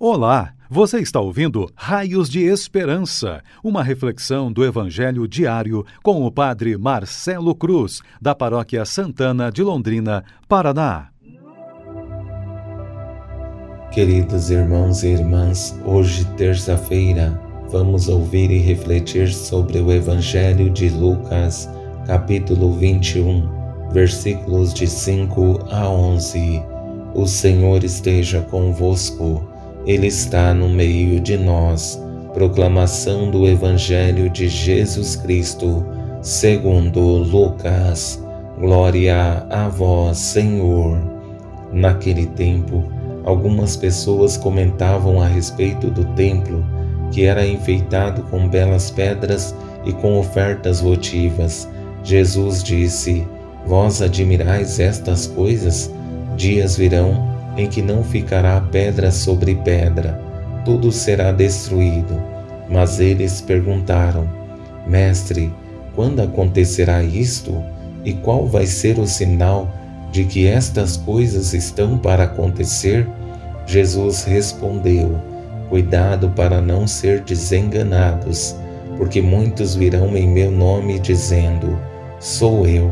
Olá, você está ouvindo Raios de Esperança, uma reflexão do Evangelho diário com o Padre Marcelo Cruz, da Paróquia Santana de Londrina, Paraná. Queridos irmãos e irmãs, hoje, terça-feira, vamos ouvir e refletir sobre o Evangelho de Lucas, capítulo 21, versículos de 5 a 11. O Senhor esteja convosco. Ele está no meio de nós. Proclamação do Evangelho de Jesus Cristo, segundo Lucas. Glória a vós, Senhor. Naquele tempo, algumas pessoas comentavam a respeito do templo, que era enfeitado com belas pedras e com ofertas votivas. Jesus disse: Vós admirais estas coisas? Dias virão em que não ficará pedra sobre pedra, tudo será destruído. Mas eles perguntaram: Mestre, quando acontecerá isto? E qual vai ser o sinal de que estas coisas estão para acontecer? Jesus respondeu: Cuidado para não ser desenganados, porque muitos virão em meu nome dizendo: Sou eu.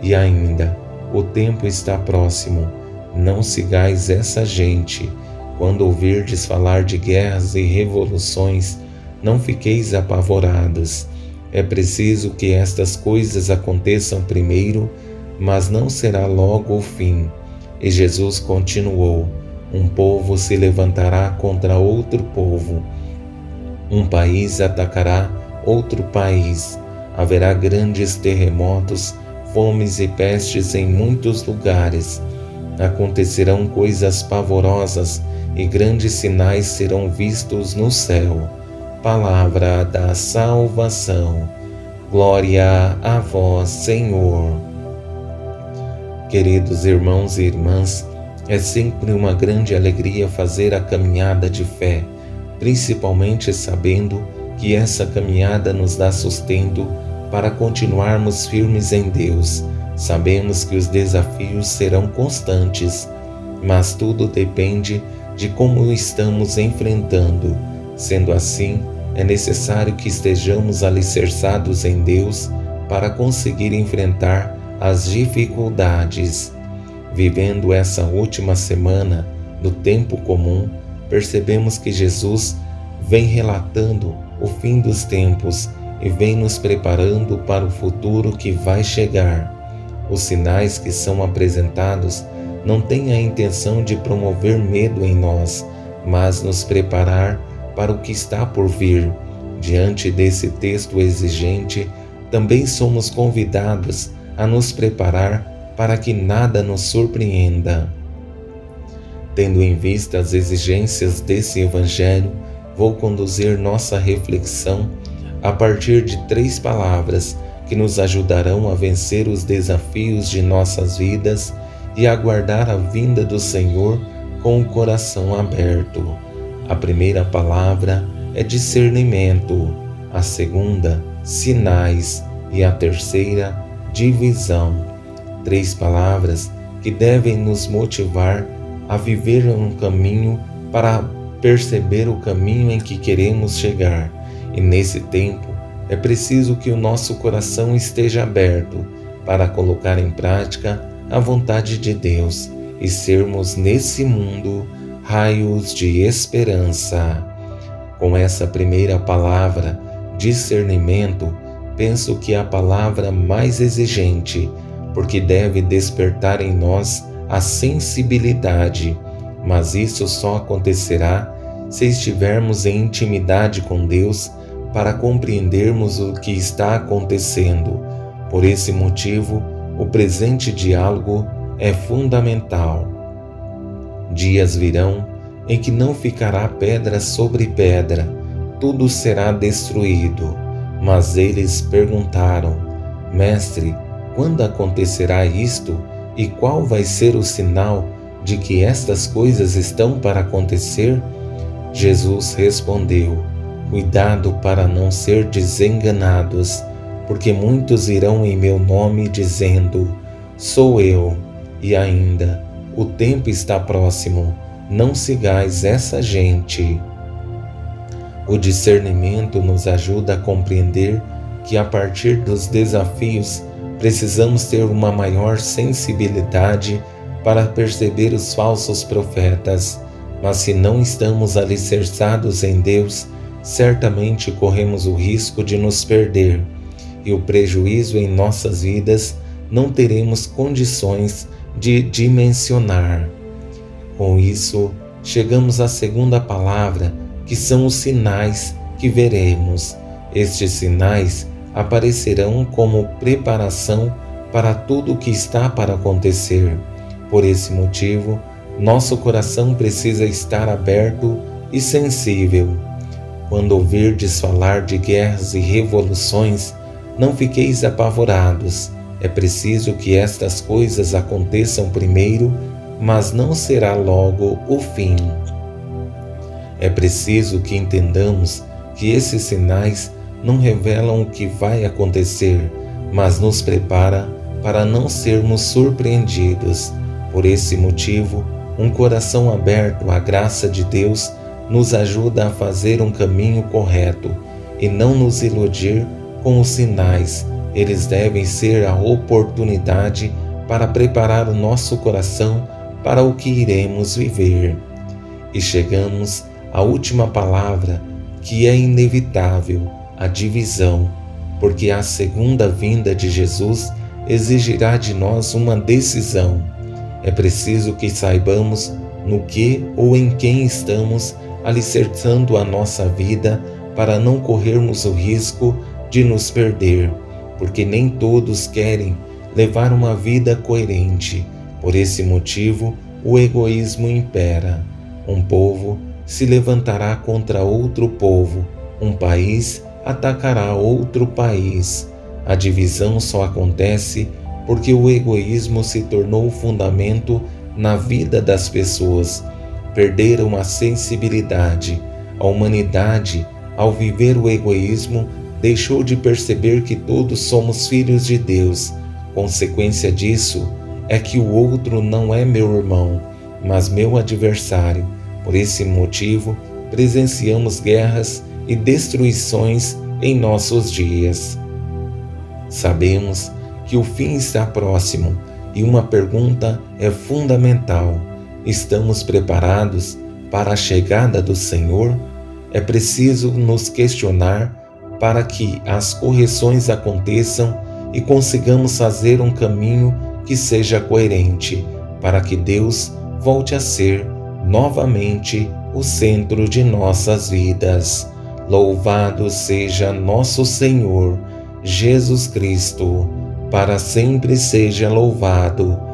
E ainda, o tempo está próximo não sigais essa gente. Quando ouvirdes falar de guerras e revoluções, não fiqueis apavorados. É preciso que estas coisas aconteçam primeiro, mas não será logo o fim. E Jesus continuou: Um povo se levantará contra outro povo, um país atacará outro país. Haverá grandes terremotos, fomes e pestes em muitos lugares acontecerão coisas pavorosas e grandes sinais serão vistos no céu. Palavra da salvação. Glória a vós, Senhor. Queridos irmãos e irmãs, é sempre uma grande alegria fazer a caminhada de fé, principalmente sabendo que essa caminhada nos dá sustento para continuarmos firmes em Deus Sabemos que os desafios serão constantes, mas tudo depende de como estamos enfrentando. Sendo assim, é necessário que estejamos alicerçados em Deus para conseguir enfrentar as dificuldades. Vivendo essa última semana no tempo comum, percebemos que Jesus vem relatando o fim dos tempos e vem nos preparando para o futuro que vai chegar. Os sinais que são apresentados não têm a intenção de promover medo em nós, mas nos preparar para o que está por vir. Diante desse texto exigente, também somos convidados a nos preparar para que nada nos surpreenda. Tendo em vista as exigências desse Evangelho, vou conduzir nossa reflexão a partir de três palavras que nos ajudarão a vencer os desafios de nossas vidas e aguardar a vinda do Senhor com o coração aberto. A primeira palavra é discernimento, a segunda, sinais e a terceira, divisão. Três palavras que devem nos motivar a viver um caminho para perceber o caminho em que queremos chegar. E nesse tempo, é preciso que o nosso coração esteja aberto para colocar em prática a vontade de Deus e sermos nesse mundo raios de esperança. Com essa primeira palavra, discernimento, penso que é a palavra mais exigente, porque deve despertar em nós a sensibilidade, mas isso só acontecerá se estivermos em intimidade com Deus para compreendermos o que está acontecendo. Por esse motivo, o presente diálogo é fundamental. Dias virão em que não ficará pedra sobre pedra, tudo será destruído. Mas eles perguntaram: Mestre, quando acontecerá isto e qual vai ser o sinal de que estas coisas estão para acontecer? Jesus respondeu: Cuidado para não ser desenganados, porque muitos irão em meu nome dizendo: Sou eu, e ainda o tempo está próximo. não sigais essa gente. O discernimento nos ajuda a compreender que, a partir dos desafios, precisamos ter uma maior sensibilidade para perceber os falsos profetas. Mas se não estamos alicerçados em Deus, certamente corremos o risco de nos perder e o prejuízo em nossas vidas não teremos condições de dimensionar. Com isso, chegamos à segunda palavra, que são os sinais que veremos. Estes sinais aparecerão como preparação para tudo o que está para acontecer. Por esse motivo, nosso coração precisa estar aberto e sensível. Quando ouvirdes falar de guerras e revoluções, não fiqueis apavorados. É preciso que estas coisas aconteçam primeiro, mas não será logo o fim. É preciso que entendamos que esses sinais não revelam o que vai acontecer, mas nos prepara para não sermos surpreendidos. Por esse motivo, um coração aberto à graça de Deus nos ajuda a fazer um caminho correto e não nos iludir com os sinais. Eles devem ser a oportunidade para preparar o nosso coração para o que iremos viver. E chegamos à última palavra, que é inevitável, a divisão, porque a segunda vinda de Jesus exigirá de nós uma decisão. É preciso que saibamos no que ou em quem estamos alicerçando a nossa vida para não corrermos o risco de nos perder, porque nem todos querem levar uma vida coerente. Por esse motivo, o egoísmo impera. Um povo se levantará contra outro povo, um país atacará outro país. A divisão só acontece porque o egoísmo se tornou o fundamento na vida das pessoas perderam a sensibilidade. A humanidade, ao viver o egoísmo, deixou de perceber que todos somos filhos de Deus. Consequência disso é que o outro não é meu irmão, mas meu adversário. Por esse motivo, presenciamos guerras e destruições em nossos dias. Sabemos que o fim está próximo e uma pergunta é fundamental Estamos preparados para a chegada do Senhor? É preciso nos questionar para que as correções aconteçam e consigamos fazer um caminho que seja coerente, para que Deus volte a ser novamente o centro de nossas vidas. Louvado seja nosso Senhor Jesus Cristo, para sempre seja louvado